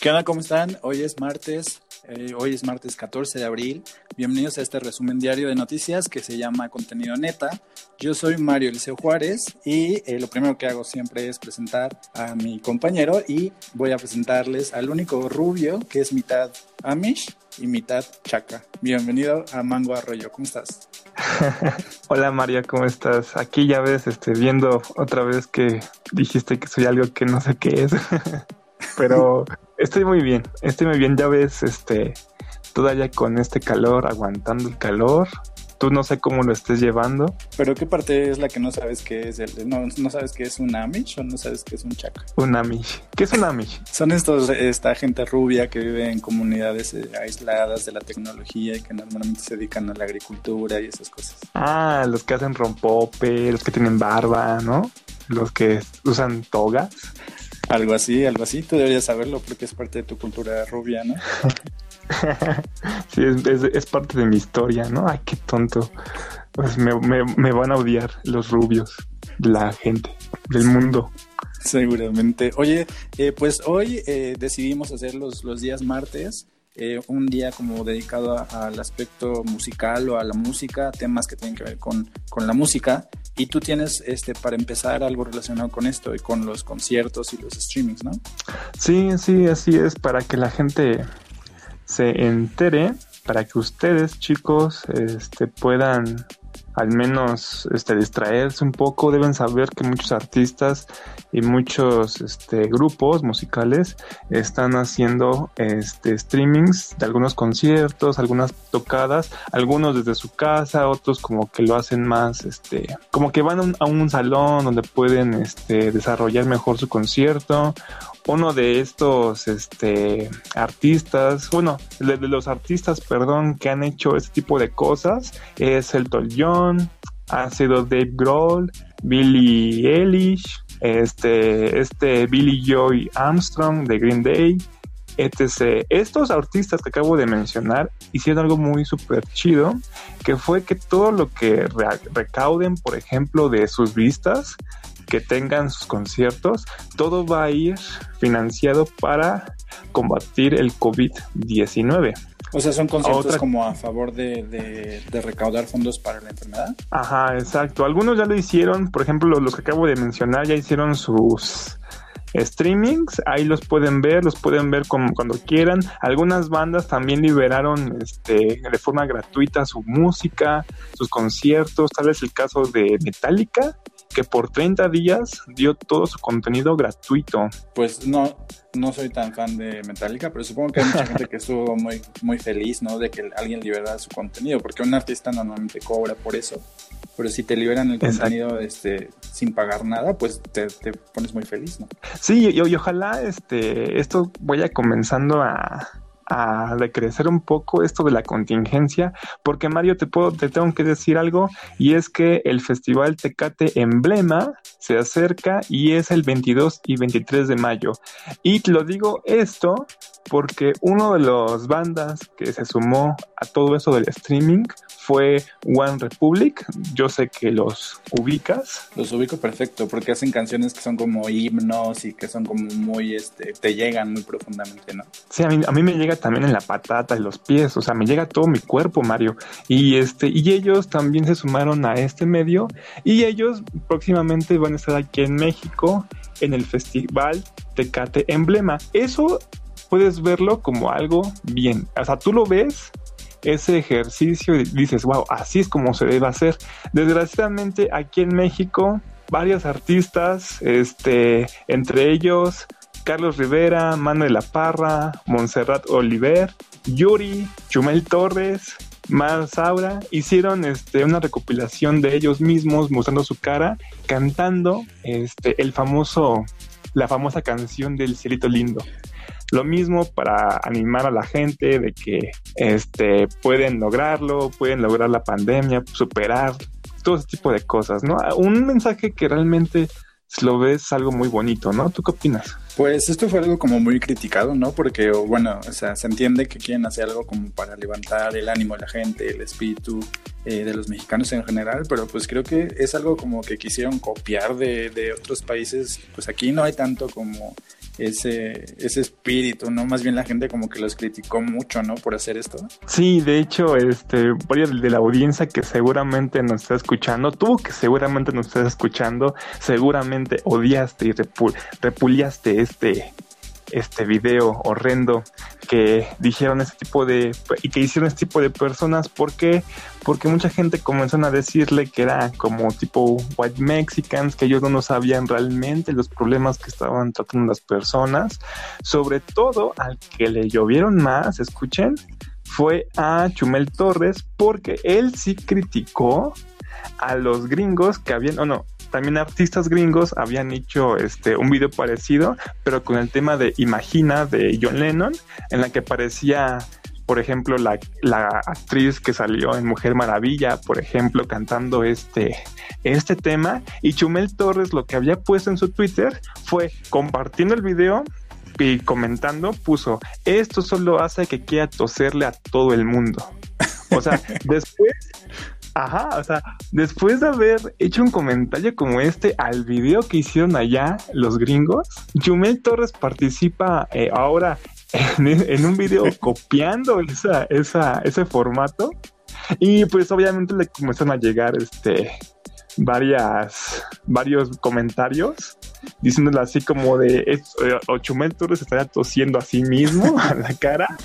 ¿Qué onda? ¿Cómo están? Hoy es martes, eh, hoy es martes 14 de abril. Bienvenidos a este resumen diario de noticias que se llama Contenido Neta. Yo soy Mario Eliseo Juárez y eh, lo primero que hago siempre es presentar a mi compañero y voy a presentarles al único rubio que es mitad Amish y mitad Chaca. Bienvenido a Mango Arroyo, ¿cómo estás? Hola Mario, ¿cómo estás? Aquí ya ves, este, viendo otra vez que dijiste que soy algo que no sé qué es. Pero estoy muy bien, estoy muy bien. Ya ves, este, todavía con este calor, aguantando el calor. Tú no sé cómo lo estés llevando. Pero ¿qué parte es la que no sabes que es el, no, no sabes que es un Amish o no sabes que es un Chaca? Un Amish. ¿Qué es un Amish? Son estos, esta gente rubia que vive en comunidades eh, aisladas de la tecnología y que normalmente se dedican a la agricultura y esas cosas. Ah, los que hacen rompope, los que tienen barba, ¿no? Los que usan togas. Algo así, algo así. Tú deberías saberlo porque es parte de tu cultura rubia, ¿no? sí, es, parte de mi historia, ¿no? Ay, qué tonto. Pues me, van a odiar los rubios, la gente, del mundo. Seguramente. Oye, eh, pues hoy eh, decidimos hacer los, los días martes. Eh, un día como dedicado al aspecto musical o a la música, temas que tienen que ver con, con la música. Y tú tienes, este, para empezar, algo relacionado con esto y con los conciertos y los streamings, ¿no? Sí, sí, así es, para que la gente se entere, para que ustedes, chicos, este, puedan al menos este, distraerse un poco, deben saber que muchos artistas y muchos este, grupos musicales están haciendo este, streamings de algunos conciertos, algunas tocadas, algunos desde su casa, otros como que lo hacen más, este, como que van a un, salón donde pueden este, desarrollar mejor su concierto uno de estos este, artistas, bueno, de, los artistas, perdón, que han hecho este tipo de cosas es Elton John, ha sido Dave Grohl, Billy Eilish, este, este Billy Joy Armstrong de Green Day, etc. Estos artistas que acabo de mencionar hicieron algo muy súper chido, que fue que todo lo que recauden, por ejemplo, de sus vistas, que tengan sus conciertos, todo va a ir financiado para combatir el COVID-19. O sea, son conciertos como a favor de, recaudar fondos para la enfermedad. Ajá, exacto. Algunos ya lo hicieron, por ejemplo, los, que acabo de mencionar ya hicieron sus streamings, ahí los pueden ver, los pueden ver como cuando quieran. Algunas bandas también liberaron este, de forma gratuita su música, sus conciertos, tal vez el caso de Metallica, que por 30 días dio todo su contenido gratuito. Pues no, no soy tan fan de Metallica, pero supongo que hay mucha gente que estuvo muy, muy feliz, ¿no? De que alguien liberara su contenido, porque un artista normalmente cobra por eso. Pero si te liberan el contenido este, sin pagar nada, pues te, pones muy feliz, ¿no? Sí, y, y ojalá este, esto vaya comenzando a, a decrecer un poco esto de la contingencia, porque Mario, te, puedo, te tengo que decir algo, y es que el Festival Tecate Emblema se acerca y es el 22 y 23 de mayo. Y lo digo esto porque uno de los bandas que se sumó a todo eso del streaming fue One Republic. Yo sé que los ubicas. Los ubico perfecto porque hacen canciones que son como himnos y que son como muy, este, te llegan muy profundamente, ¿no? Sí, a mí, a mí me llega también en la patata y los pies, o sea, me llega todo mi cuerpo, Mario. Y este, y ellos también se sumaron a este medio y ellos próximamente van a estar aquí en México en el festival Tecate Emblema. Eso puedes verlo como algo bien. O sea, tú lo ves ese ejercicio y dices, wow, así es como se debe hacer. Desgraciadamente aquí en México, varios artistas, este, entre ellos Carlos Rivera, Manuel La Parra, Montserrat Oliver, Yuri, Chumel Torres, Mar Saura, hicieron este, una recopilación de ellos mismos mostrando su cara, cantando este, el famoso, la famosa canción del Cielito Lindo. Lo mismo para animar a la gente de que este, pueden lograrlo, pueden lograr la pandemia, superar todo ese tipo de cosas, ¿no? Un mensaje que realmente lo ves algo muy bonito, ¿no? ¿Tú qué opinas? Pues esto fue algo como muy criticado, ¿no? Porque, bueno, o sea, se entiende que quieren hacer algo como para levantar el ánimo de la gente, el espíritu eh, de los mexicanos en general, pero pues creo que es algo como que quisieron copiar de, de otros países. Pues aquí no hay tanto como ese, ese espíritu, ¿no? Más bien la gente como que los criticó mucho, ¿no? Por hacer esto. Sí, de hecho, este, varios de la audiencia que seguramente nos está escuchando, tú que seguramente nos estás escuchando, seguramente odiaste y repuliaste este, este video horrendo que dijeron ese tipo de y que hicieron este tipo de personas ¿por qué? porque mucha gente comenzó a decirle que era como tipo white mexicans que ellos no sabían realmente los problemas que estaban tratando las personas sobre todo al que le llovieron más escuchen fue a Chumel Torres porque él sí criticó a los gringos que habían, o no, también artistas gringos habían hecho este un video parecido, pero con el tema de Imagina de John Lennon, en la que parecía por ejemplo, la, la, actriz que salió en Mujer Maravilla, por ejemplo, cantando este, este tema. Y Chumel Torres lo que había puesto en su Twitter fue compartiendo el video y comentando, puso, esto solo hace que quiera toserle a todo el mundo. O sea, después Ajá, o sea, después de haber hecho un comentario como este al video que hicieron allá los gringos, Jumel Torres participa eh, ahora en, un video copiando esa, esa, ese formato. Y pues obviamente le comenzaron a llegar este varias varios comentarios diciéndole así como de eh, Chumel Torres estaría tosiendo a sí mismo a la cara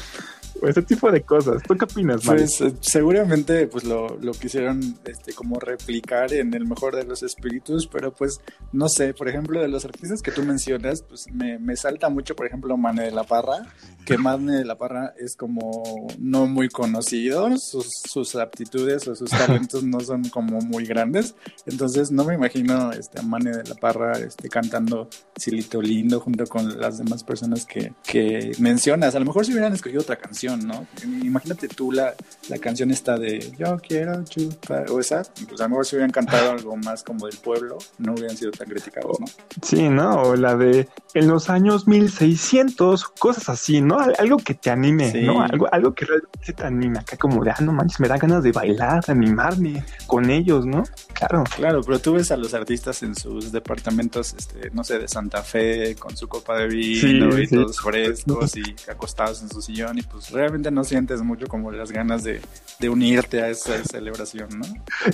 ese tipo de cosas. ¿Tú qué opinas, Pues eh, seguramente pues lo, lo, quisieron este, como replicar en el mejor de los espíritus, pero pues no sé, por ejemplo, de los artistas que tú mencionas, pues me, me salta mucho, por ejemplo, Mane de la Parra, que Mane de la Parra es como no muy conocido, sus, sus aptitudes o sus talentos no son como muy grandes, entonces no me imagino este, a Mane de la Parra este, cantando Silito Lindo junto con las demás personas que, que mencionas. A lo mejor si hubieran escogido otra canción, ¿no? Imagínate tú la, la canción esta de Yo quiero chupar, o esa, pues a lo mejor si hubieran cantado algo más como del pueblo, no hubieran sido tan criticados, ¿no? Sí, ¿no? O la de en los años 1600, cosas así, ¿no? Algo que te anime, ¿no? Algo, algo que realmente te anime, acá como de, ah, no manches, me da ganas de bailar, de animarme con ellos, ¿no? Claro. Claro, pero tú ves a los artistas en sus departamentos, este, no sé, de Santa Fe, con su copa de vino y todos frescos y acostados en su sillón y pues realmente no sientes mucho como las ganas de, unirte a esa celebración, ¿no?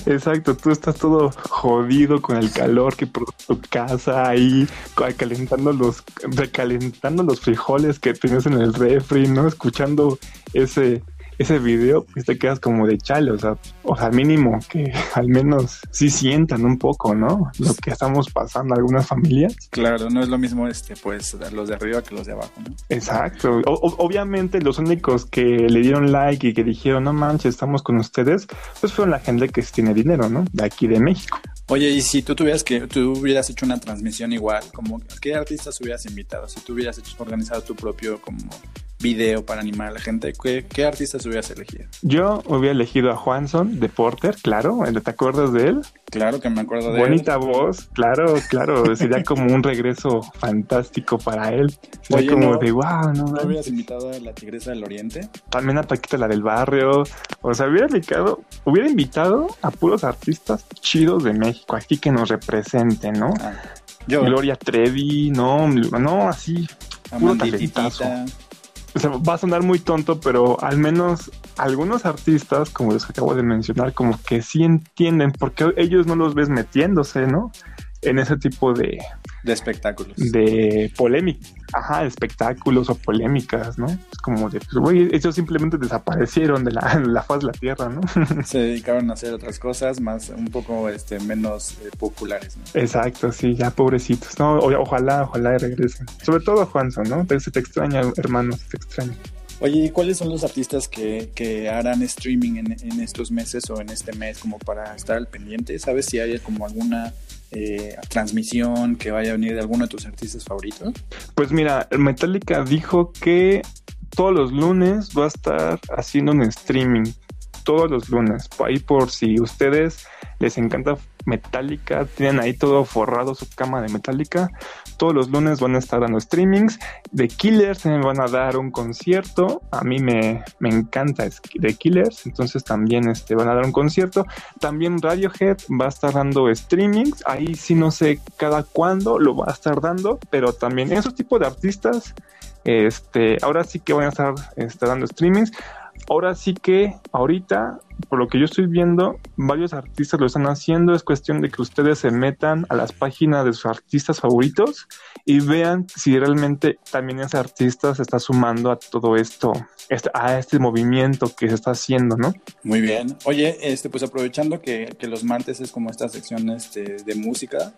Exacto, tú estás todo jodido con el calor que por tu casa ahí calentando los recalentando los frijoles que tienes en el refri, ¿no? Escuchando ese ese video, pues te quedas como de chale, o sea, o sea, mínimo que al menos sí sientan un poco, ¿no? Lo que estamos pasando algunas familias. Claro, no es lo mismo este, pues, los de arriba que los de abajo, ¿no? Exacto. obviamente los únicos que le dieron like y que dijeron, no manches, estamos con ustedes, pues fueron la gente que tiene dinero, ¿no? De aquí de México. Oye, y si tú tuvieras que, tú hubieras hecho una transmisión igual, como, ¿qué artistas hubieras invitado? Si tú hubieras hecho, organizado tu propio como video para animar a la gente, ¿qué, qué artistas hubieras elegido? Yo hubiera elegido a Juanson de Porter, claro, ¿te acuerdas de él? Claro que me acuerdo de Bonita voz, claro, claro, sería como un regreso fantástico para él. Sería como de wow, ¿no? ¿No hubieras invitado a la Tigresa del Oriente? También a Paquita la del barrio, o sea, hubiera invitado, hubiera invitado a puros artistas chidos de México, aquí que nos representen, ¿no? Ah, Gloria Trevi, no, no, así, puro talentazo o sea, va a sonar muy tonto, pero al menos algunos artistas, como los que acabo de mencionar, como que sí entienden porque ellos no los ves metiéndose, ¿no? En ese tipo de... De espectáculos. De polémica. Ajá, espectáculos o polémicas, ¿no? Es como de, pues, güey, ellos simplemente desaparecieron de la, la, faz de la tierra, ¿no? Se dedicaron a hacer otras cosas más, un poco este, menos eh, populares, ¿no? Exacto, sí, ya pobrecitos, ¿no? ojalá, ojalá regresen. Sobre todo Juanson, ¿no? Te, se te extraña, hermano, se te extraña. Oye, ¿y cuáles son los artistas que, que harán streaming en, en, estos meses o en este mes como para estar al pendiente? ¿Sabes si hay como alguna eh, transmisión que vaya a venir de alguno de tus artistas favoritos? Pues mira, Metallica dijo que todos los lunes va a estar haciendo un streaming todos los lunes. Ahí por si ustedes les encanta Metallica, tienen ahí todo forrado su cama de Metallica. Todos los lunes van a estar dando streamings. De Killers me van a dar un concierto. A mí me, me encanta The Killers, entonces también este, van a dar un concierto. También Radiohead va a estar dando streamings. Ahí sí no sé cada cuándo lo va a estar dando, pero también esos tipos de artistas, este, ahora sí que van a estar este, dando streamings. Ahora sí que ahorita por lo que yo estoy viendo, varios artistas lo están haciendo. Es cuestión de que ustedes se metan a las páginas de sus artistas favoritos y vean si realmente también ese artista se está sumando a todo esto, este, a este movimiento que se está haciendo, ¿no? Muy bien. Oye, este, pues aprovechando que, que los martes es como esta sección este, de música,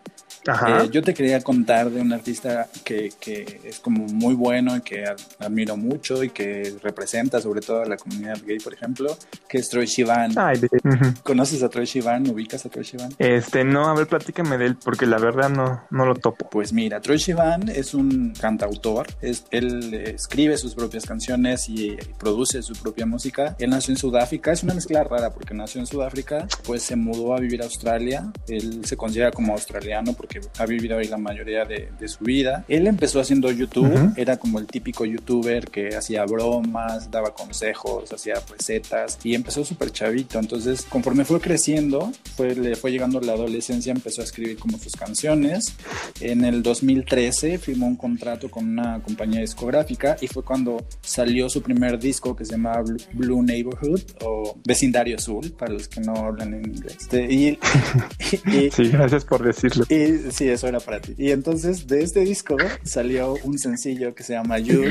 eh, yo te quería contar de un artista que, que, es como muy bueno y que admiro mucho y que representa sobre todo a la comunidad gay, por ejemplo, que es Troy Sivan ¿Conoces a Troy Sivan? ¿Ubicas a Troy Sivan? Este, no, a ver, platícame de él, porque la verdad no, no lo topo. Pues mira, Troy Sivan es un cantautor, es, él escribe sus propias canciones y, produce su propia música. Él nació en Sudáfrica, es una mezcla rara porque nació en Sudáfrica, pues se mudó a vivir a Australia. Él se considera como australiano porque ha vivido ahí la mayoría de, su vida. Él empezó haciendo YouTube, era como el típico youtuber que hacía bromas, daba consejos, hacía recetas y empezó súper chavito. Entonces, conforme fue creciendo, fue, le fue llegando la adolescencia, empezó a escribir como sus canciones. En el 2013 firmó un contrato con una compañía discográfica y fue cuando salió su primer disco que se llama Blue Neighborhood o Vecindario Azul, para los que no hablan en inglés. Este, y, sí, gracias por decirlo. Y, sí, eso era para ti. Y entonces de este disco salió un sencillo que se llama You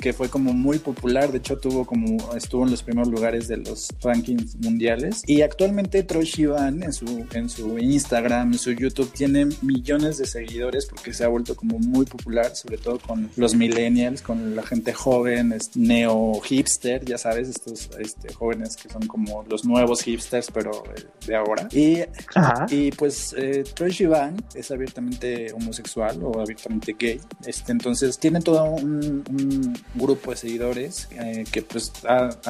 que fue como muy popular, de hecho tuvo como estuvo en los primeros lugares de los rankings mundiales. Y actualmente Troy Sivan en su en su Instagram, en su YouTube tiene millones de seguidores porque se ha vuelto como muy popular, sobre todo con los millennials, con la gente joven, neo hipster, ya sabes, estos este, jóvenes que son como los nuevos hipsters pero eh, de ahora. Y, y pues eh, Troy Sivan es abiertamente homosexual o abiertamente gay, este entonces tiene todo un grupo de seguidores eh, que pues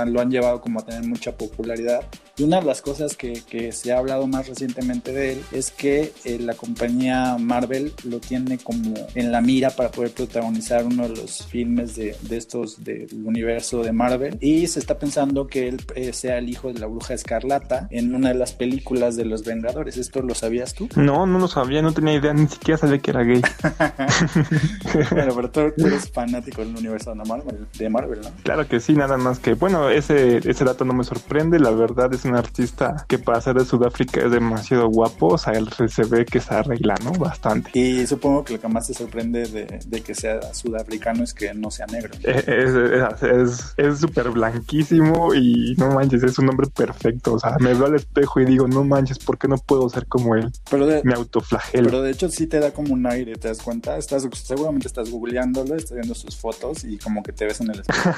lo han llevado como a tener mucha popularidad. Y una de las cosas que, que se ha hablado más recientemente de él es que eh, la compañía Marvel lo tiene como en la mira para poder protagonizar uno de los filmes de, de estos del universo de Marvel. Y se está pensando que él eh, sea el hijo de la bruja escarlata en una de las películas de los Vengadores. ¿Esto lo sabías tú? No, no lo sabía, no tenía idea, ni siquiera sabía que era gay. bueno, pero tú, tú eres fanático del universo de Marvel, de Marvel, ¿no? Claro que sí, nada más que, bueno, ese, ese dato no me sorprende, la verdad es un artista que para ser de Sudáfrica es demasiado guapo, o sea, él se ve que se arregla, ¿no? Bastante. Y supongo que lo que más te sorprende de, que sea sudafricano es que no sea negro. Es súper blanquísimo y no manches, es un hombre perfecto, o sea, me veo al espejo y digo, no manches, ¿por qué no puedo ser como él? Pero de, me autoflagelo. Pero de hecho sí te da como un aire, ¿te das cuenta? Estás, seguramente estás googleándolo, estás viendo sus fotos y como que te ves en el espejo.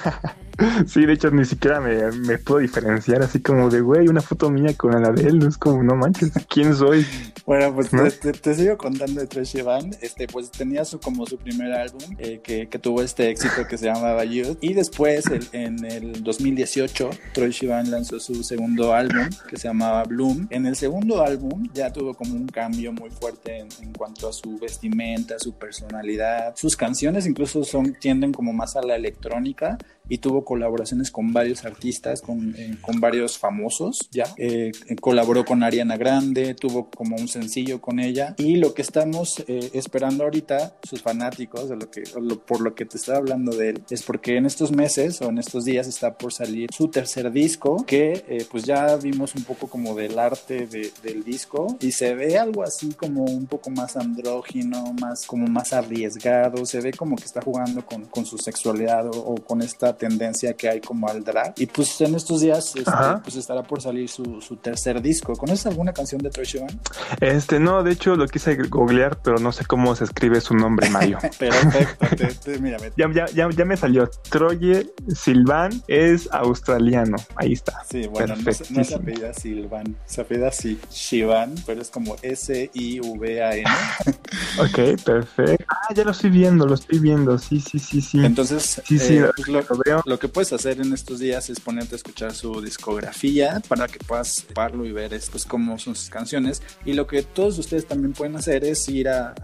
sí, de hecho ni siquiera me, puedo diferenciar así como de, güey, una foto mía con la de él, no es como, no manches, ¿quién soy? Bueno, pues te, sigo contando de Trash Van, este, pues tenía su, como su primer álbum eh, que, que, tuvo este éxito que se llamaba Youth y después en el 2018 Troy Sivan lanzó su segundo álbum que se llamaba Bloom. En el segundo álbum ya tuvo como un cambio muy fuerte en, en cuanto a su vestimenta, su personalidad, sus canciones incluso son tienden como más a la electrónica y tuvo colaboraciones con varios artistas, con, eh, con varios famosos, ya. Eh, colaboró con Ariana Grande, tuvo como un sencillo con ella y lo que estamos eh, esperando ahorita, sus fanáticos, de lo que, por lo que te estaba hablando de él, es porque en estos meses o en estos días está por salir su tercer disco, que pues ya vimos un poco como del arte del disco y se ve algo así como un poco más andrógino, más como más arriesgado, se ve como que está jugando con, con su sexualidad o con esta tendencia que hay como al drag. Y pues en estos días este, pues estará por salir su, su, tercer disco. ¿Conoces alguna canción de Troy Sivan? Este, no, de hecho lo quise googlear, pero no sé cómo se escribe su nombre, Mario. Perfecto, te, ya, ya, ya, ya, me salió. Troye Silvan es australiano. Ahí está. Sí, bueno, no, no, se apellida Silvan, se apellida Shivan, pero es como S-I-V-A-N. ok, perfecto. Ah, ya lo estoy viendo, lo estoy viendo. Sí, sí, sí, sí. Entonces, sí, sí, eh, pues veo. Lo que puedes hacer en estos días es ponerte a escuchar su discografía para que puedas verlo y ver pues cómo son sus canciones. Y lo que todos ustedes también pueden hacer es ir a,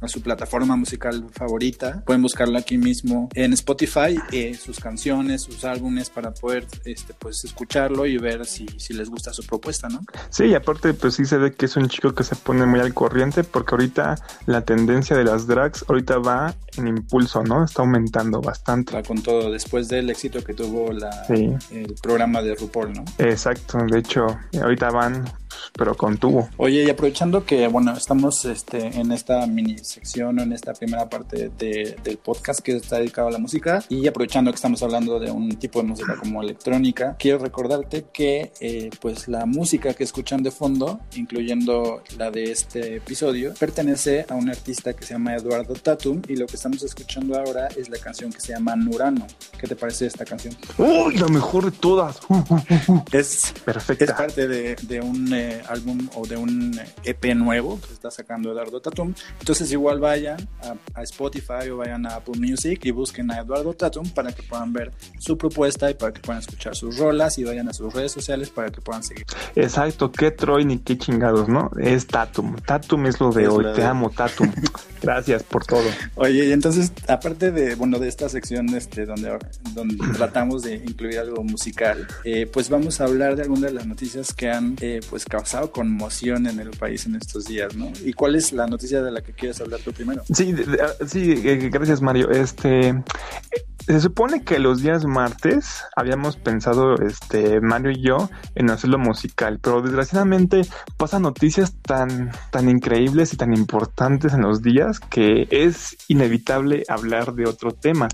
a, su plataforma musical favorita. Pueden buscarlo aquí mismo en Spotify, eh, sus canciones, sus álbumes para poder este, pues escucharlo y ver si, si les gusta su propuesta, ¿no? Sí, y aparte pues sí se ve que es un chico que se pone muy al corriente porque ahorita la tendencia de las drags ahorita va en impulso, ¿no? Está aumentando bastante. Va con todo después del éxito que tuvo la, el programa de RuPaul, ¿no? Exacto, de hecho ahorita van pero con tubo. Oye, y aprovechando que, bueno, estamos este, en esta mini sección o en esta primera parte del podcast que está dedicado a la música y aprovechando que estamos hablando de un tipo de música como electrónica, quiero recordarte que eh, pues la música que escuchan de fondo, incluyendo la de este episodio, pertenece a un artista que se llama Eduardo Tatum y lo que estamos escuchando ahora es la canción que se llama Nurano. ¿Qué te parece esta canción? ¡Uy, la mejor de todas! Uh, uh, uh, es, Perfecta. es parte de, de un... Eh, álbum o de un EP nuevo que está sacando Eduardo Tatum. Entonces igual vayan a, Spotify o vayan a Apple Music y busquen a Eduardo Tatum para que puedan ver su propuesta y para que puedan escuchar sus rolas y vayan a sus redes sociales para que puedan seguir. Exacto, qué Troy ni qué chingados, ¿no? Es Tatum. Tatum es lo de hoy. Te amo, Tatum. Gracias por todo. Oye, y entonces, aparte de, bueno, de esta sección este, donde, donde tratamos de incluir algo musical, eh, pues vamos a hablar de algunas de las noticias que han eh, pues causado conmoción en el país en estos días, ¿no? ¿Y cuál es la noticia de la que quieres hablar tú primero? Sí, ah, sí, eh, gracias Mario. Este, se supone que los días martes habíamos pensado, este, Mario y yo, en hacerlo musical, pero desgraciadamente pasan noticias tan, tan increíbles y tan importantes en los días que es inevitable hablar de otro tema.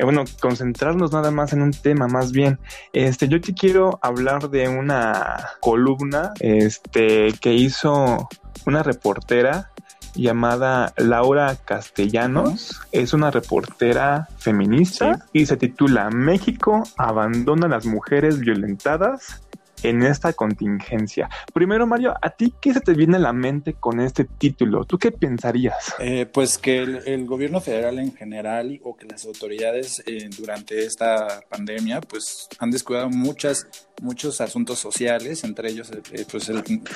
Eh, bueno, concentrarnos nada más en un tema, más bien. Este, yo te quiero hablar de una columna, este, que hizo una reportera llamada Laura Castellanos. Es una reportera feminista y se titula México abandona a las mujeres violentadas en esta contingencia. Primero, Mario, ¿a ti qué se te viene a la mente con este título? ¿Tú qué pensarías? Eh, pues que el, gobierno federal en general o que las autoridades eh, durante esta pandemia pues han descuidado muchas muchos asuntos sociales, entre ellos eh, pues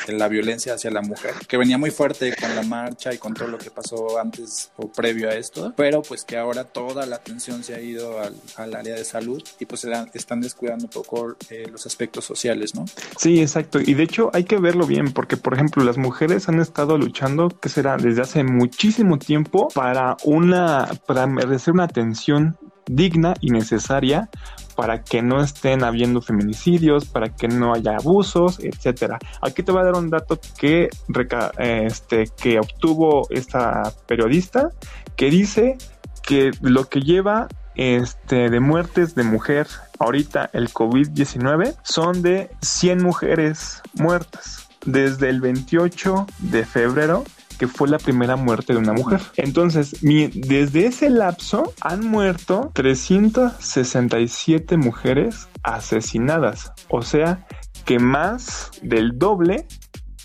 la violencia hacia la mujer, que venía muy fuerte con la marcha y con todo lo que pasó antes o previo a esto, pero pues que ahora toda la atención se ha ido al, al área de salud y pues están descuidando un poco eh, los aspectos sociales, Sí, exacto. Y de hecho hay que verlo bien, porque por ejemplo las mujeres han estado luchando, que será desde hace muchísimo tiempo, para una, para merecer una atención digna y necesaria para que no estén habiendo feminicidios, para que no haya abusos, etcétera. Aquí te voy a dar un dato que, este, que obtuvo esta periodista que dice que lo que lleva este, de muertes de mujer ahorita el COVID-19 son de 100 mujeres muertas desde el 28 de febrero que fue la primera muerte de una mujer. Entonces, desde ese lapso han muerto 367 mujeres asesinadas. O sea, que más del doble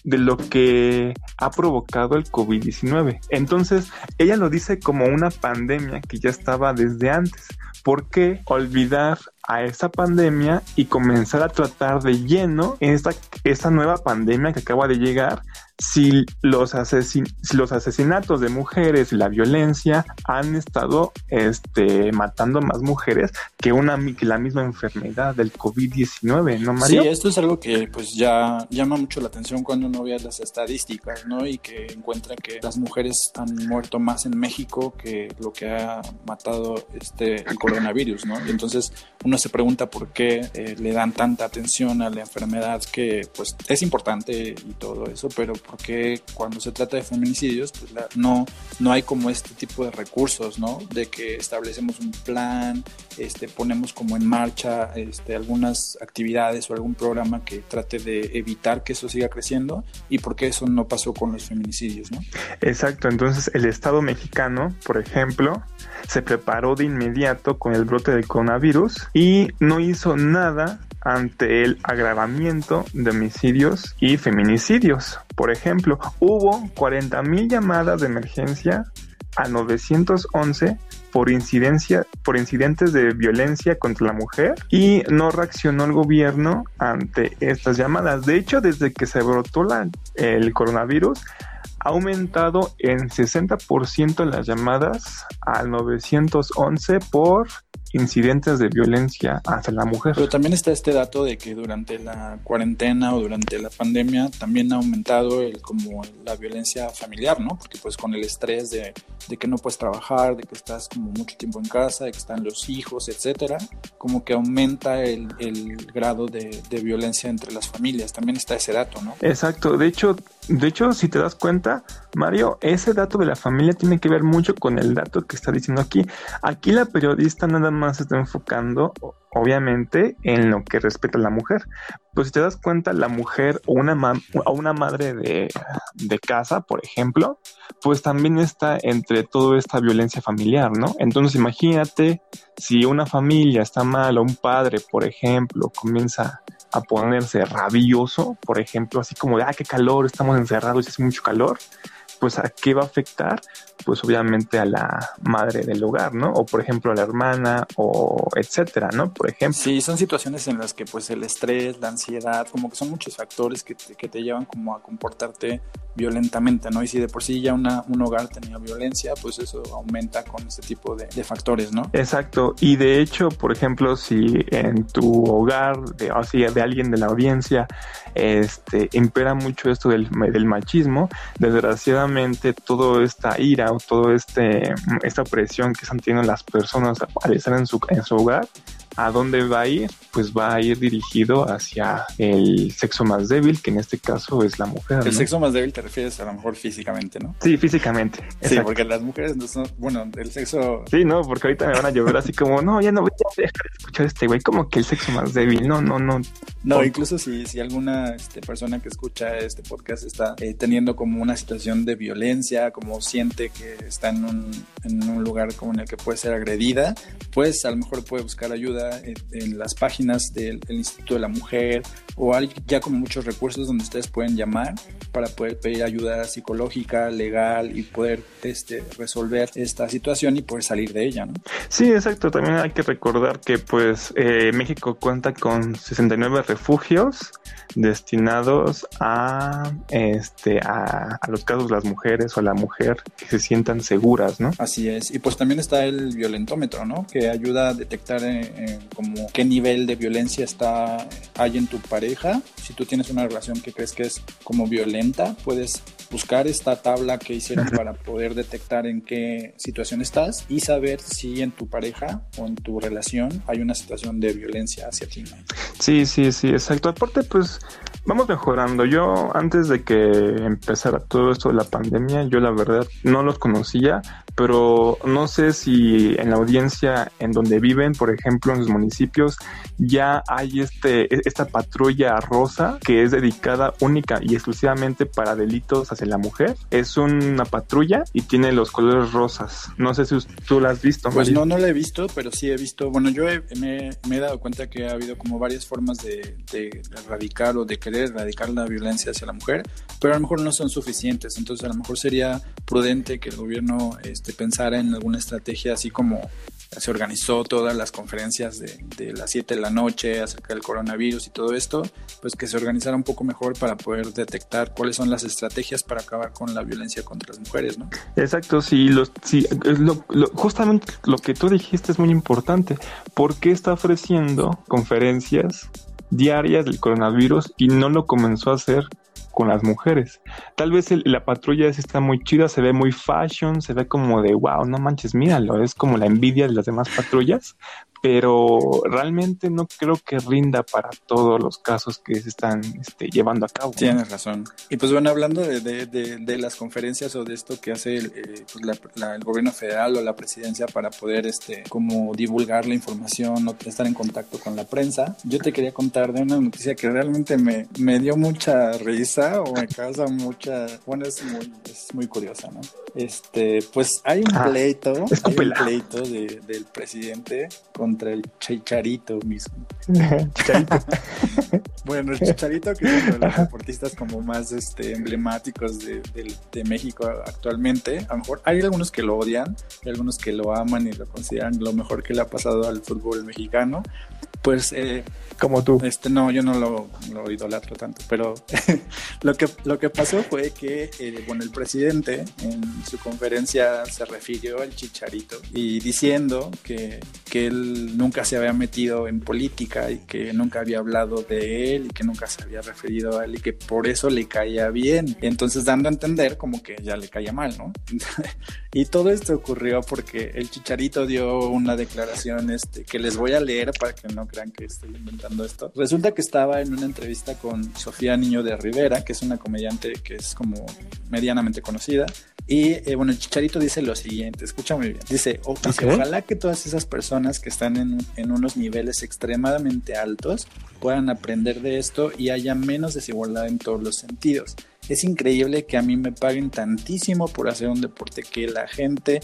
de lo que ha provocado el COVID-19. Entonces, ella lo dice como una pandemia que ya estaba desde antes. ¿Por qué olvidar a esa pandemia y comenzar a tratar de lleno esta, esta nueva pandemia que acaba de llegar si los, asesin si los asesinatos de mujeres y la violencia han estado este, matando más mujeres que, una, que la misma enfermedad del COVID-19, ¿no, Mario? Sí, esto es algo que pues ya llama mucho la atención cuando uno ve las estadísticas, ¿no? Y que encuentra que las mujeres han muerto más en México que lo que ha matado este, el coronavirus. Y entonces uno se pregunta por qué eh, le dan tanta atención a la enfermedad que pues es importante y todo eso, pero porque cuando se trata de feminicidios, pues no, no hay como este tipo de recursos, ¿no? De que establecemos un plan, este, ponemos como en marcha este, algunas actividades o algún programa que trate de evitar que eso siga creciendo y por qué eso no pasó con los feminicidios, ¿no? Exacto, entonces el Estado mexicano, por ejemplo, se preparó de inmediato con el brote del coronavirus y no hizo nada ante el agravamiento de homicidios y feminicidios. Por ejemplo, hubo 40.000 llamadas de emergencia a 911 por incidencia, por incidentes de violencia contra la mujer y no reaccionó el gobierno ante estas llamadas. De hecho, desde que se brotó el coronavirus, ha aumentado en 60% las llamadas al 911 por incidentes de violencia hacia la mujer. Pero también está este dato de que durante la cuarentena o durante la pandemia también ha aumentado el, como la violencia familiar, ¿no? Porque pues con el estrés de, de que no puedes trabajar, de que estás como mucho tiempo en casa, de que están los hijos, etcétera, como que aumenta el, el grado de, de violencia entre las familias. También está ese dato, ¿no? Exacto. De hecho, de hecho, si te das cuenta, Mario, ese dato de la familia tiene que ver mucho con el dato que está diciendo aquí. Aquí la periodista nada más se está enfocando, obviamente, en lo que respeta a la mujer. Pues si te das cuenta, la mujer o una, una madre de, de casa, por ejemplo, pues también está entre toda esta violencia familiar, ¿no? Entonces imagínate si una familia está mal o un padre, por ejemplo, comienza a ponerse rabioso, por ejemplo, así como de, ah, qué calor, estamos encerrados y hace mucho calor, pues a qué va a afectar, pues obviamente a la madre del hogar, ¿no? O por ejemplo a la hermana o etcétera, ¿no? Por ejemplo. Sí, son situaciones en las que pues el estrés, la ansiedad, como que son muchos factores que te, que te llevan como a comportarte violentamente, ¿no? Y si de por sí ya una, un hogar tenía violencia, pues eso aumenta con este tipo de, de factores, ¿no? Exacto. Y de hecho, por ejemplo, si en tu hogar, de, o sea, de alguien de la audiencia, este, impera mucho esto del, del machismo, desgraciadamente toda esta ira o toda este, esta presión que están teniendo las personas al estar en su, en su hogar, ¿a dónde va a ir? Pues va a ir dirigido hacia el sexo más débil, que en este caso es la mujer. El sexo más débil te refieres a lo mejor físicamente, ¿no? Sí, físicamente. Sí, porque las mujeres no son, bueno, el sexo... Sí, no, porque ahorita me van a llover así como, no, ya no voy a dejar de escuchar este güey, como que el sexo más débil, no, no, no. No, incluso si, si alguna este, persona que escucha este podcast está eh, teniendo como una situación de violencia, como siente que está en un, en un lugar como en el que puede ser agredida, pues a lo mejor puede buscar ayuda en, las páginas del, Instituto de la Mujer o hay ya como muchos recursos donde ustedes pueden llamar para poder pedir ayuda psicológica, legal y poder este, resolver esta situación y poder salir de ella, ¿no? Sí, exacto. También hay que recordar que pues eh, México cuenta con 69 refugios destinados a este a, a, los casos de las mujeres o a la mujer que se sientan seguras, ¿no? Así es. Y pues también está el violentómetro, ¿no? Que ayuda a detectar eh, eh, como qué nivel de violencia está hay en tu pareja. Si tú tienes una relación que crees que es como violenta, puedes buscar esta tabla que hicieron para poder detectar en qué situación estás y saber si en tu pareja o en tu relación hay una situación de violencia hacia ti. Sí, sí, sí, exacto. Aparte, pues vamos mejorando. Yo antes de que empezara todo esto de la pandemia, yo la verdad no los conocía, pero no sé si en la audiencia en donde viven, por ejemplo, en los municipios, ya hay este esta patrulla rosa que es dedicada única y exclusivamente para delitos hacia la mujer. Es una patrulla y tiene los colores rosas. No sé si tú la has visto. Pues no, no la he visto, pero sí he visto. Bueno, yo he, me, me, he dado cuenta que ha habido como varias formas de, de erradicar o de querer erradicar la violencia hacia la mujer, pero a lo mejor no son suficientes. Entonces, a lo mejor sería prudente que el gobierno este, pensara en alguna estrategia así como se organizó todas las conferencias de, las 7 de la noche acerca del coronavirus y todo esto, pues que se organizara un poco mejor para poder detectar cuáles son las estrategias para acabar con la violencia contra las mujeres, ¿no? Exacto, sí, los, sí lo, lo, justamente lo que tú dijiste es muy importante. ¿Por qué está ofreciendo conferencias diarias del coronavirus y no lo comenzó a hacer con las mujeres. Tal vez la patrulla está muy chida, se ve muy fashion, se ve como de wow, no manches, míralo, es como la envidia de las demás patrullas, pero realmente no creo que rinda para todos los casos que se están este, llevando a cabo. Tienes razón. Y pues bueno, hablando de, de, de, de las conferencias o de esto que hace el, eh, pues la, la, el, gobierno federal o la presidencia para poder este, como divulgar la información o estar en contacto con la prensa, yo te quería contar de una noticia que realmente me, me dio mucha risa o me causa mucha, bueno, es muy, es muy curiosa, ¿no? este, pues hay un Ah, pleito, hay un pleito de- del presidente contra el Chicharito mismo. Chicharito. Bueno, el Chicharito, que es uno de los deportistas como más este, emblemáticos de, de- de México actualmente, a lo mejor hay algunos que lo odian, hay algunos que lo aman y lo consideran lo mejor que le ha pasado al fútbol mexicano. Pues eh, Como tú. este no, yo no lo, lo idolatro tanto, pero lo que lo que pasó fue que eh, bueno, el presidente en su conferencia se refirió al Chicharito y diciendo que, que él nunca se había metido en política y que nunca había hablado de él y que nunca se había referido a él y que por eso le caía bien. Entonces dando a entender como que ya le caía mal, ¿no? y todo esto ocurrió porque el Chicharito dio una declaración este, que les voy a leer para que no crean que estoy inventando esto. Resulta que estaba en una entrevista con Sofía Niño de Rivera, que es una comediante que es como medianamente conocida. Y eh, bueno, el Chicharito dice lo siguiente, escucha muy bien. Dice, o- dice, Ok. ojalá que todas esas personas que están en, en unos niveles extremadamente altos puedan aprender de esto y haya menos desigualdad en todos los sentidos. Es increíble que a mí me paguen tantísimo por hacer un deporte que la gente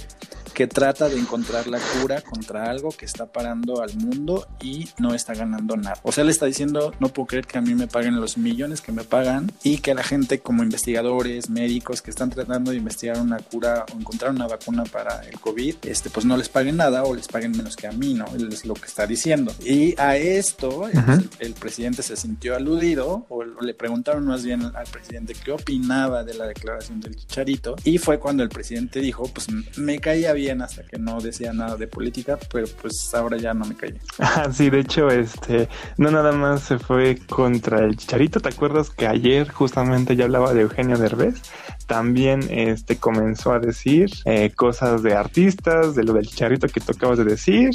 que trata de encontrar la cura contra algo que está parando al mundo y no está ganando nada. O sea, le está diciendo, no puedo creer que a mí me paguen los millones que me pagan y que a la gente como investigadores, médicos que están tratando de investigar una cura o encontrar una vacuna para el COVID, este, pues no les paguen nada o les paguen menos que a mí, ¿no? Es lo que está diciendo. Y a esto el, el- presidente se sintió aludido o le preguntaron más bien al presidente qué opinaba de la declaración del Chicharito y fue cuando el presidente dijo, pues me caía bien hasta que no decía nada de política, pero pues ahora ya no me caía. Ah, sí, de hecho, este, no nada más se fue contra el Chicharito. ¿Te acuerdas que ayer justamente ya hablaba de Eugenio Derbez? También este comenzó a decir eh, cosas de artistas, de lo del Chicharito que tú acabas de decir.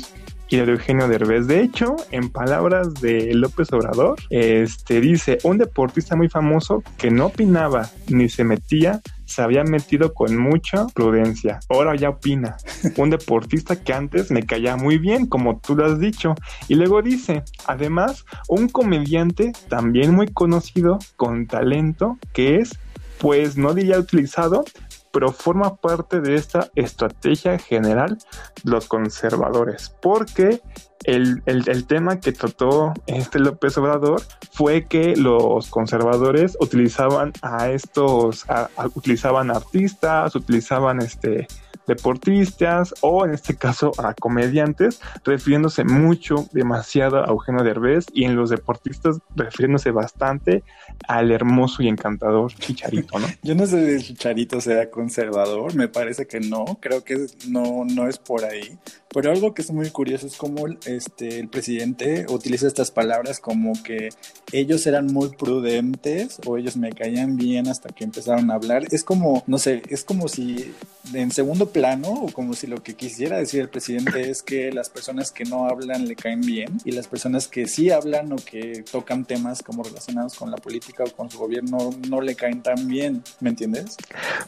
Y de Eugenio Derbez. De hecho, en palabras de López Obrador, este dice un deportista muy famoso que no opinaba ni se metía, se había metido con mucha prudencia. Ahora ya opina un deportista que antes me caía muy bien, como tú lo has dicho. Y luego dice, además, un comediante también muy conocido, con talento, que es, pues no diría utilizado, pero forma parte de esta estrategia general los conservadores, porque el, el- tema que trató este López Obrador fue que los conservadores utilizaban a estos, utilizaban artistas, utilizaban este deportistas o en este caso a comediantes, refiriéndose mucho, demasiado a Eugenio Derbez y en los deportistas refiriéndose bastante al hermoso y encantador Chicharito, ¿no? Yo no sé si Chicharito sea conservador, me parece que no, creo que no, no es por ahí. Pero algo que es muy curioso es cómo este, el presidente utiliza estas palabras como que ellos eran muy prudentes o ellos me caían bien hasta que empezaron a hablar. Es como, no sé, es como si en segundo plano o como si lo que quisiera decir el presidente es que las personas que no hablan le caen bien y las personas que sí hablan o que tocan temas como relacionados con la política o con su gobierno no le caen tan bien, ¿me entiendes?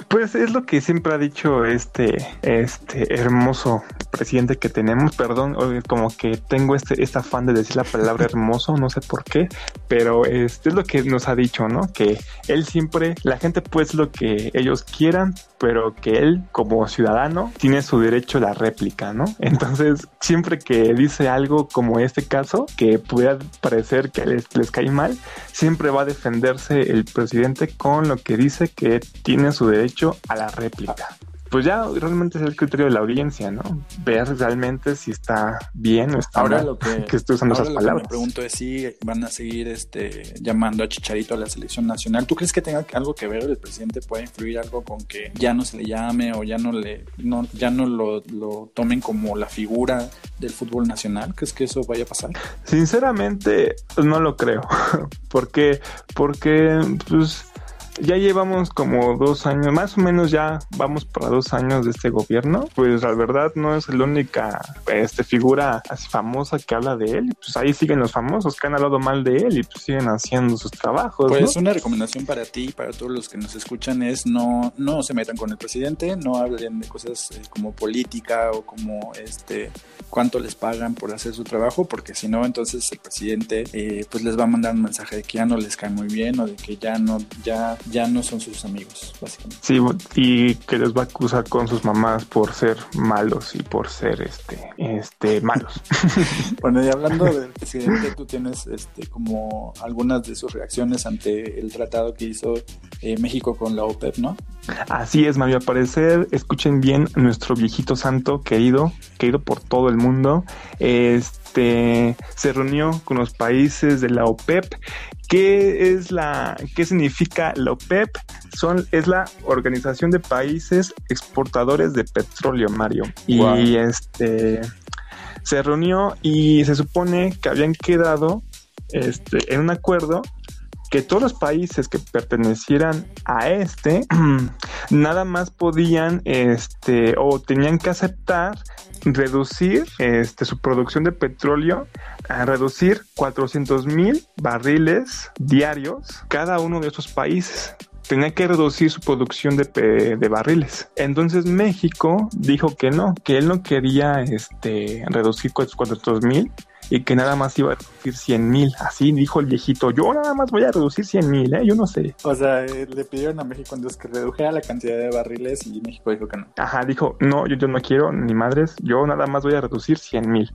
Pues es lo que siempre ha dicho este, este hermoso presidente que tenemos. Perdón, como que tengo este, este afán de decir la palabra hermoso, no sé por qué, pero este es lo que nos ha dicho, ¿no? Que él siempre, la gente pues lo que ellos quieran, pero que él como ciudadano tiene su derecho a la réplica, ¿no? Entonces, siempre que dice algo como este caso, que pudiera parecer que les, les cae mal, siempre va a defenderse el presidente con lo que dice que tiene su derecho a la réplica. Pues ya realmente es el criterio de la audiencia, ¿no? Ver realmente si está bien o está Ahora mal lo que, que esté usando ahora esas lo que palabras. me pregunto es si van a seguir este llamando a Chicharito a la selección nacional. ¿Tú crees que tenga algo que ver el presidente puede influir algo con que ya no se le llame o ya no le no, ya no lo, lo tomen como la figura del fútbol nacional? ¿Crees que eso vaya a pasar? Sinceramente, no lo creo. ¿Por qué? Porque, pues, ya llevamos como dos años, más o menos ya vamos para dos años de este gobierno. Pues la verdad no es la única este, figura así famosa que habla de él. Pues ahí siguen los famosos que han hablado mal de él y pues siguen haciendo sus trabajos. Pues ¿no? una recomendación para ti y para todos los que nos escuchan es no, no se metan con el presidente, no hablen de cosas eh, como política o como este cuánto les pagan por hacer su trabajo, porque si no, entonces el presidente eh, pues les va a mandar un mensaje de que ya no les cae muy bien o de que ya no, ya ya no son sus amigos, básicamente. Sí, y que les va a acusar con sus mamás por ser malos y por ser este, este, malos. bueno, y hablando del presidente, tú tienes este como algunas de sus reacciones ante el tratado que hizo eh, México con la OPEP, ¿no? Así es, Mario, al parecer, escuchen bien nuestro viejito santo querido, querido por todo el mundo. Este se reunió con los países de la OPEP ¿Qué es la, qué significa la OPEP? Son, es la Organización de Países Exportadores de Petróleo, Mario. Y este se reunió y se supone que habían quedado este, en un acuerdo que todos los países que pertenecieran a este nada más podían este o tenían que aceptar reducir este, su producción de petróleo a reducir 400 mil barriles diarios cada uno de esos países tenía que reducir su producción de, de, barriles. Entonces México dijo que no, que él no quería este, reducir 400 mil y que nada más iba a reducir 100 mil. Así dijo el viejito, yo nada más voy a reducir 100 mil, ¿eh? yo no sé. O sea, eh, le pidieron a México entonces que redujera la cantidad de barriles y México dijo que no. Ajá, dijo, no, yo, yo no quiero ni madres, yo nada más voy a reducir 100 mil.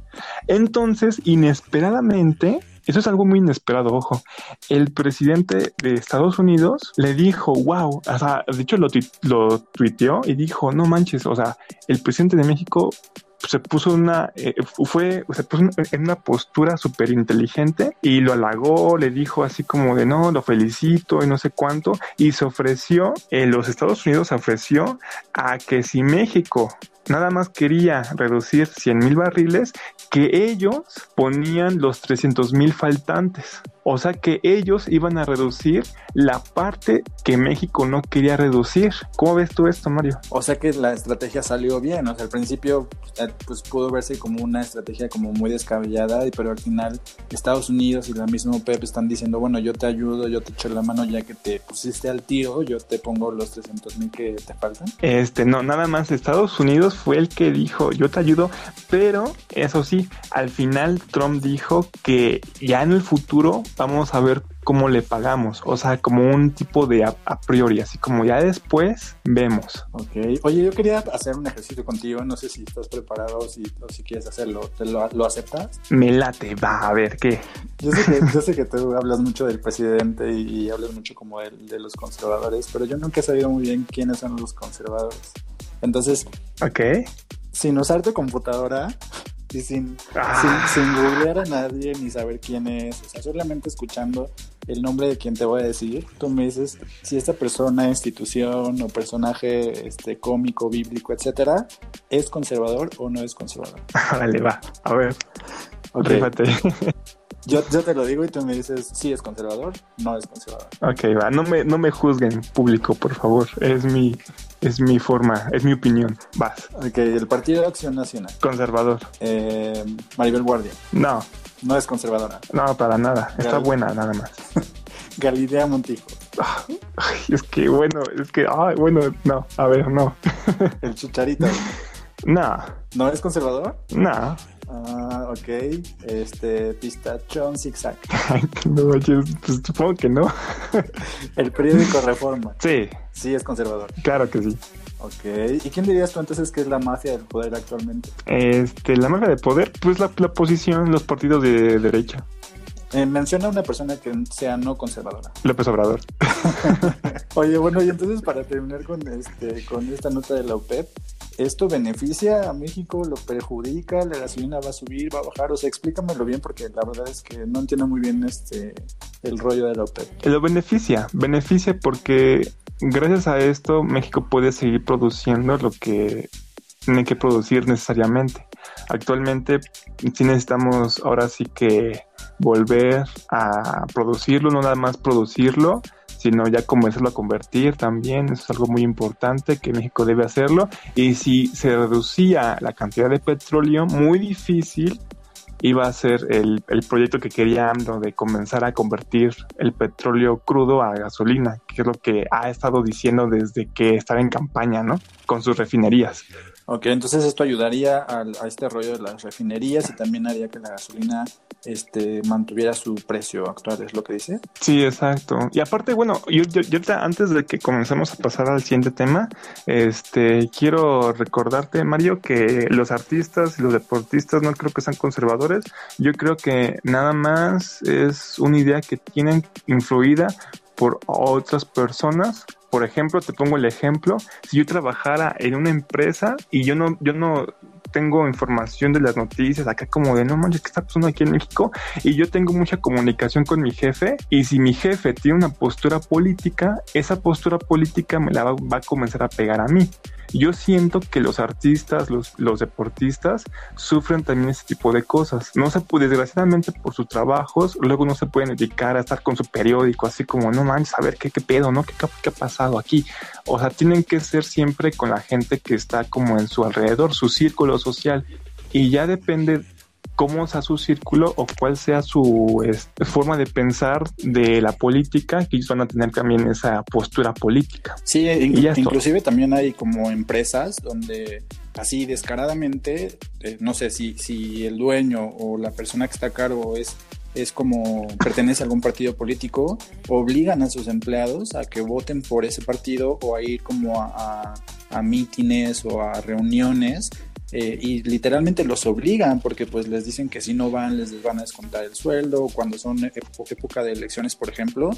Entonces, inesperadamente, eso es algo muy inesperado, ojo. El presidente de Estados Unidos le dijo, wow, o sea, de hecho lo, lo tuiteó y dijo, no manches, o sea, el presidente de México se puso una, eh, fue, se puso en una postura súper inteligente y lo halagó, le dijo así como de no, lo felicito y no sé cuánto, y se ofreció, en los Estados Unidos se ofreció a que si México nada más quería reducir 100 mil barriles, que ellos ponían los 300 mil faltantes. O sea que ellos iban a reducir la parte que México no quería reducir. ¿Cómo ves tú esto, Mario? O sea que la estrategia salió bien. O sea, al principio eh, pues pudo verse como una estrategia como muy descabellada, pero al final Estados Unidos y la misma OPEP están diciendo, bueno, yo te ayudo, yo te echo la mano ya que te pusiste al tiro, yo te pongo los 300 mil que te faltan. Este, no, nada más Estados Unidos fue el que dijo, yo te ayudo, pero eso sí, al final Trump dijo que ya en el futuro vamos a ver cómo le pagamos, o sea, como un tipo de a, priori, así como ya después vemos. Ok, oye, yo quería hacer un ejercicio contigo, no sé si estás preparado si, o si quieres hacerlo, ¿te lo, aceptas? Me late, va, a ver, ¿qué? Yo sé que, yo sé que tú hablas mucho del presidente y, hablas mucho como de, de los conservadores, pero yo nunca he sabido muy bien quiénes son los conservadores. Entonces, ok. Sin usar tu computadora, y sin, ah. sin, googlear a nadie ni saber quién es, o sea, solamente escuchando el nombre de quien te voy a decir, tú me dices si esta persona, institución o personaje este, cómico, bíblico, etcétera, es conservador o no es conservador. Vale, va, a ver, okay. Yo, yo te lo digo y tú me dices si es conservador, no es conservador. Ok, va, no me, no me juzguen público, por favor, es mi, es mi forma, es mi opinión. Vas. Ok, el Partido de Acción Nacional. Conservador. Eh, Maribel Guardia. No. No es conservadora. No, para nada. Está buena, nada más. Galilea Montijo. es que bueno, es que, ay, bueno, no, a ver, no. el Chucharito. No. ¿No es conservador? No. Ah, ok. Este, pistachón zigzag. no, yo, pues, supongo que no. El periódico Reforma. Sí. Sí, es conservador. Claro que sí. Ok. ¿Y quién dirías tú entonces que es la mafia del poder actualmente? Este, la mafia del poder, pues la, la posición, los partidos de derecha. Eh, menciona a una persona que sea no conservadora. López Obrador. Oye, bueno, y entonces para terminar con este, con esta nota de la OPEP, ¿esto beneficia a México? ¿Lo perjudica? ¿La gasolina va a subir? ¿Va a bajar? O sea, explícamelo bien porque la verdad es que no entiendo muy bien este el rollo de la OPEP. Lo beneficia, beneficia porque gracias a esto México puede seguir produciendo lo que tiene que producir necesariamente. Actualmente sí necesitamos ahora sí que volver a producirlo, no nada más producirlo, sino ya comenzarlo a convertir también, eso es algo muy importante que México debe hacerlo. Y si se reducía la cantidad de petróleo, muy difícil iba a ser el, el proyecto que quería AMLO de comenzar a convertir el petróleo crudo a gasolina, que es lo que ha estado diciendo desde que estaba en campaña, ¿no? Con sus refinerías. Ok, entonces esto ayudaría a, a, este rollo de las refinerías y también haría que la gasolina este, mantuviera su precio actual, ¿es lo que dice? Sí, exacto. Y aparte, bueno, yo, yo, antes de que comencemos a pasar al siguiente tema, este, quiero recordarte, Mario, que los artistas y los deportistas no creo que sean conservadores. Yo creo que nada más es una idea que tienen influida por otras personas por ejemplo, te pongo el ejemplo, si yo trabajara en una empresa y yo no, yo no tengo información de las noticias acá como de no manches, ¿qué está pasando aquí en México? Y yo tengo mucha comunicación con mi jefe y si mi jefe tiene una postura política, esa postura política me la va, va a comenzar a pegar a mí. Yo siento que los artistas, los, los deportistas sufren también ese tipo de cosas. No se puede, desgraciadamente por sus trabajos, luego no se pueden dedicar a estar con su periódico, así como, no manches, a ver qué, qué pedo, ¿no? ¿Qué, ¿Qué ha pasado aquí? O sea, tienen que ser siempre con la gente que está como en su alrededor, su círculo social. Y ya depende cómo sea su círculo o cuál sea su este, forma de pensar de la política, que ellos van a tener también esa postura política. Sí, inclusive también hay como empresas donde así descaradamente, eh, no sé si, si el dueño o la persona que está a cargo es es como pertenece a algún partido político, obligan a sus empleados a que voten por ese partido o a ir como a, a, a mítines o a reuniones eh, y literalmente los obligan porque pues les dicen que si no van les van a descontar el sueldo cuando son época de elecciones por ejemplo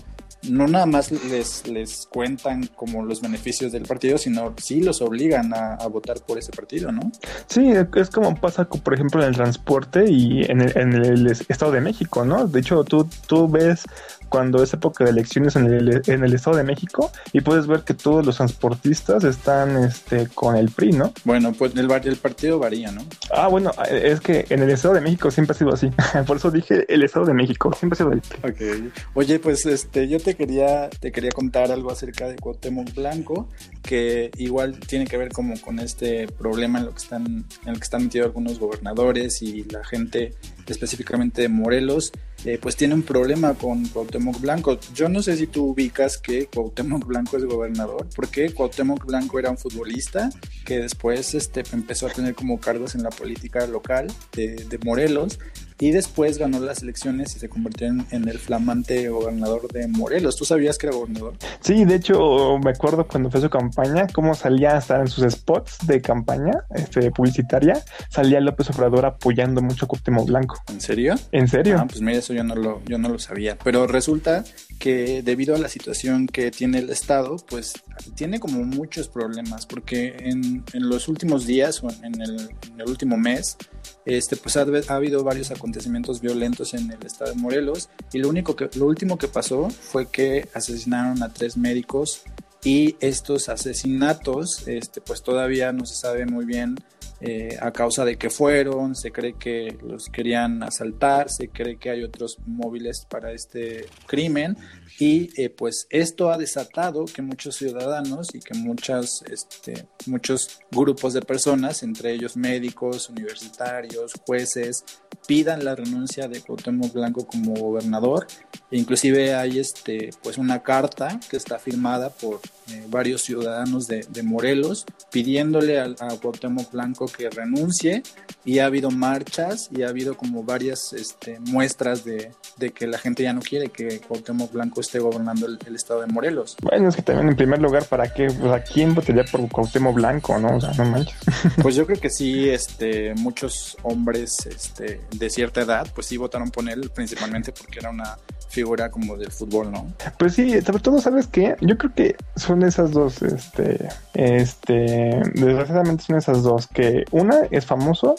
no nada más les, les cuentan como los beneficios del partido sino sí los obligan a, votar por ese partido ¿no? Sí, es como pasa por ejemplo en el transporte y en el, en el Estado de México ¿no? de hecho tú, tú ves cuando es época de elecciones en el, en el Estado de México y puedes ver que todos los transportistas están este, con el PRI, ¿no? Bueno, pues el, el partido varía, ¿no? Ah, bueno, es que en el Estado de México siempre ha sido así. Por eso dije el Estado de México, siempre ha sido el PRI. Ok. Oye, pues este, yo te quería, te quería contar algo acerca de Cuauhtémoc Blanco, que igual tiene que ver como con este problema en lo que están, en el que están metidos algunos gobernadores y la gente específicamente de Morelos, eh, pues tiene un problema con Cuauhtémoc Blanco. Yo no sé si tú ubicas que Cuauhtémoc Blanco es gobernador, porque Cuauhtémoc Blanco era un futbolista que después este, empezó a tener como cargos en la política local de, de Morelos y después ganó las elecciones y se convirtió en, el flamante gobernador de Morelos. ¿Tú sabías que era gobernador? Sí, de hecho me acuerdo cuando fue su campaña, cómo salía hasta en sus spots de campaña este, publicitaria, salía López Obrador apoyando mucho a Cuauhtémoc Blanco. ¿En serio? ¿En serio? Ah, pues mira, eso yo no lo, yo no lo sabía. Pero resulta que debido a la situación que tiene el Estado, pues tiene como muchos problemas, porque en, en los últimos días o en el, en el último mes, este, pues ha, ha, habido varios acontecimientos violentos en el estado de Morelos y lo, único que, lo último que pasó fue que asesinaron a tres médicos y estos asesinatos este, pues todavía no se sabe muy bien eh, a causa de que fueron, se cree que los querían asaltar, se cree que hay otros móviles para este crimen y eh, pues esto ha desatado que muchos ciudadanos y que muchas, este, muchos grupos de personas, entre ellos médicos, universitarios, jueces, pidan la renuncia de Cuauhtémoc Blanco como gobernador. Inclusive hay este, pues una carta que está firmada por eh, varios ciudadanos de, de, Morelos pidiéndole a, a Cuauhtémoc Blanco que renuncie y ha habido marchas y ha habido como varias este, muestras de, de, que la gente ya no quiere que Cuauhtémoc Blanco esté gobernando el, el, estado de Morelos. Bueno, es que también en primer lugar, ¿para qué? Pues, ¿A quién votaría por Cuauhtémoc Blanco, no? O sea, no manches. Pues yo creo que sí, este, muchos hombres este, de cierta edad, pues sí votaron por él, principalmente porque era una figura como del fútbol, ¿no? Pues sí, sobre todo, ¿sabes qué? Yo creo que son esas dos, este, este, desgraciadamente son esas dos, que una es famoso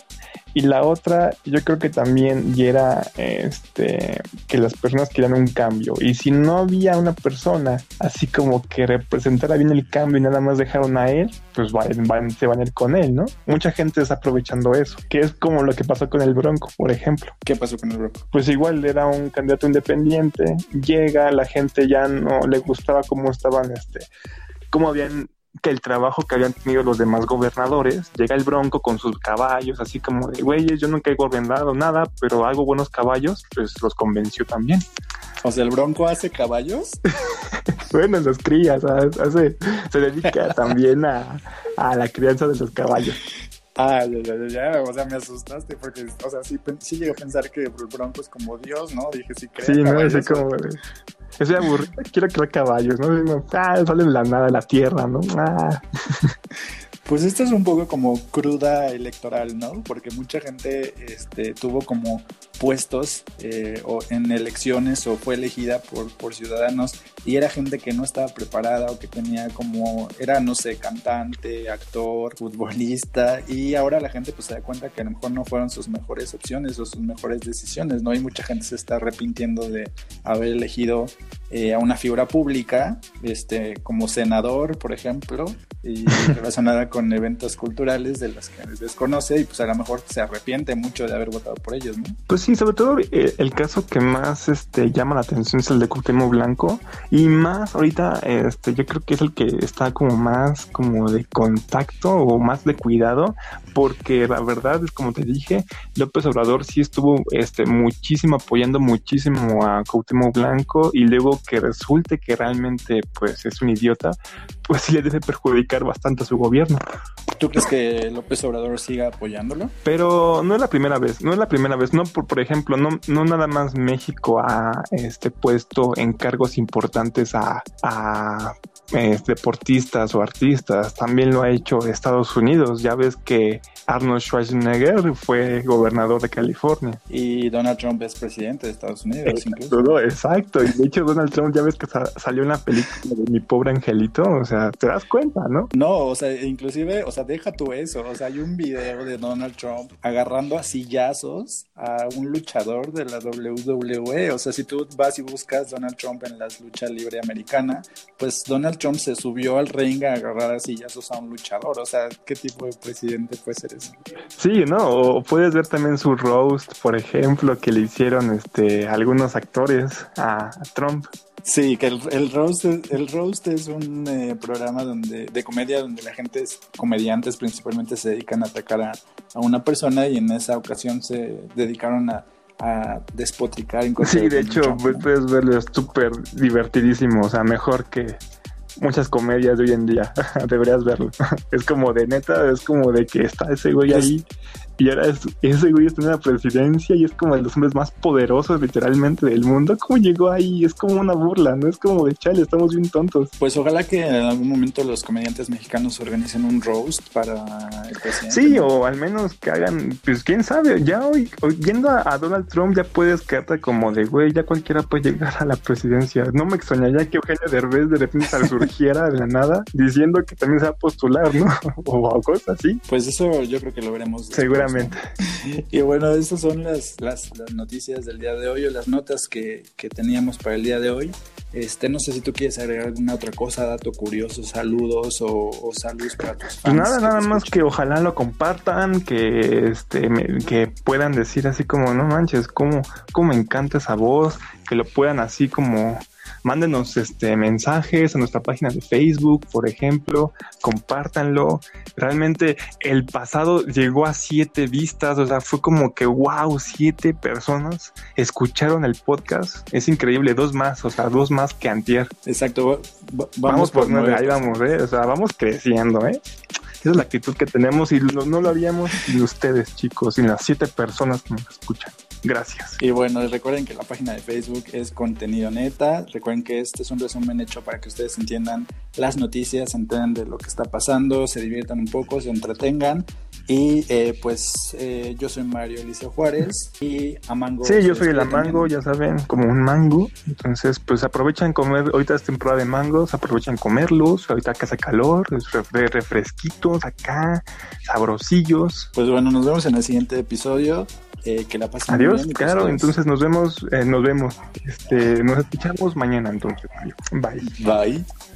y la otra, yo creo que también era este, que las personas querían un cambio. Y si no había una persona así como que representara bien el cambio y nada más dejaron a él, pues van, van, se van a ir con él, ¿no? Mucha gente está aprovechando eso, que es como lo que pasó con el Bronco, por ejemplo. ¿Qué pasó con el Bronco? Pues igual era un candidato independiente, llega, la gente ya no le gustaba cómo estaban, este, cómo habían que el trabajo que habían tenido los demás gobernadores. Llega el Bronco con sus caballos, así como de, güeyes, yo nunca he gobernado nada, pero hago buenos caballos, pues los convenció también. O sea, el Bronco hace caballos. bueno, los crías, hace, se dedica también a, a la crianza de los caballos. Ah, ya, ya, ya, o sea, me asustaste porque, o sea, sí, sí llegué a pensar que el Bronco es como Dios, ¿no? Dije, sí, creo. Sí, no, así como, es aburrido, quiero crear caballos, ¿no? Ah, salen la nada de la tierra, ¿no? Ah. Pues esto es un poco como cruda electoral, ¿no? Porque mucha gente este, tuvo como puestos eh, o en elecciones o fue elegida por, por ciudadanos y era gente que no estaba preparada o que tenía como, era, no sé, cantante, actor, futbolista y ahora la gente pues se da cuenta que a lo mejor no fueron sus mejores opciones o sus mejores decisiones, ¿no? Y mucha gente se está arrepintiendo de haber elegido eh, a una figura pública, este, como senador, por ejemplo, y relacionada con eventos culturales de los que desconoce y pues a lo mejor se arrepiente mucho de haber votado por ellos, ¿no? Pues sí, sobre todo eh, el caso que más este, llama la atención es el de Cuauhtémoc Blanco y más ahorita este, yo creo que es el que está como más como de contacto o más de cuidado porque la verdad es como te dije, López Obrador sí estuvo este, muchísimo apoyando muchísimo a Cuauhtémoc Blanco y luego que resulte que realmente pues es un idiota, pues sí le debe perjudicar bastante a su gobierno. ¿Tú crees que López Obrador siga apoyándolo? Pero no es la primera vez, no es la primera vez, no por, por ejemplo, no, no nada más México ha este puesto en cargos importantes a, a eh, deportistas o artistas, también lo ha hecho Estados Unidos, ya ves que Arnold Schwarzenegger fue gobernador de California. Y Donald Trump es presidente de Estados Unidos. Exacto, exacto. Y de hecho Donald Trump ya ves que salió en la película de Mi Pobre Angelito, o sea, te das cuenta, ¿no? No, o sea, inclusive, o sea, deja tú eso, o sea, hay un video de Donald Trump agarrando a sillazos a un luchador de la WWE, o sea, si tú vas y buscas Donald Trump en las luchas libre americana, pues Donald Trump se subió al ring a agarrar a sillazos a un luchador, o sea, ¿qué tipo de presidente puede ser eso? Sí, ¿no? O puedes ver también su roast, por ejemplo, que le hicieron este algunos actores a, Trump. Sí, que el, el, roast, el roast es un eh, programa donde, de comedia donde la gente, comediantes principalmente, se dedican a atacar a, una persona y en esa ocasión se dedicaron a, a despotricar. Sí, de hecho, puedes verlo, es súper divertidísimo, o sea, mejor que muchas comedias de hoy en día. Deberías verlo. es como de neta, es como de que está ese güey ahí y ahora ese güey está en la presidencia y es como de los hombres más poderosos literalmente del mundo. ¿Cómo llegó ahí? Es como una burla, ¿no? Es como de chale, estamos bien tontos. Pues ojalá que en algún momento los comediantes mexicanos organicen un roast para el presidente. Sí, o al menos que hagan, pues quién sabe, ya hoy, viendo a, Donald Trump ya puedes quedarte como de, güey, ya cualquiera puede llegar a la presidencia. No me extrañaría que Eugenio Derbez de repente surgiera de la nada diciendo que también se va a postular, ¿no? o, cosas así. Pues eso yo creo que lo veremos. Seguramente. Y bueno, estas son las, las, noticias del día de hoy o las notas que, teníamos para el día de hoy. Este, no sé si tú quieres agregar alguna otra cosa, dato curioso, saludos o, saludos para tus fans. nada, nada más que ojalá lo compartan, que este, que puedan decir así como, no manches, cómo, cómo me encanta esa voz, que lo puedan así como mándenos este, mensajes a nuestra página de Facebook, por ejemplo, compártanlo. Realmente el pasado llegó a siete vistas, o sea, fue como que, wow, siete personas escucharon el podcast. Es increíble, dos más, o sea, dos más que antier. Exacto, vamos, por, nueve, ahí vamos, ¿eh? o sea, vamos creciendo, ¿eh? Esa es la actitud que tenemos y no, no lo haríamos sin ustedes, chicos, sin las siete personas que nos escuchan. Gracias. Y bueno, recuerden que la página de Facebook es Contenido Neta. Recuerden que este es un resumen hecho para que ustedes entiendan las noticias, entiendan de lo que está pasando, se diviertan un poco, se entretengan. Y eh, pues eh, yo soy Mario Eliseo Juárez y a Mango. Sí, yo soy el Amango, ya saben, como un mango. Entonces, pues aprovechan comer, ahorita es temporada de mangos, aprovechan comerlos, ahorita acá hace calor, refresquitos acá, sabrosillos. Pues bueno, nos vemos en el siguiente episodio. Eh, que la pasen Adiós, claro, entonces nos vemos, eh, nos vemos, este, nos escuchamos mañana entonces. Bye. Bye.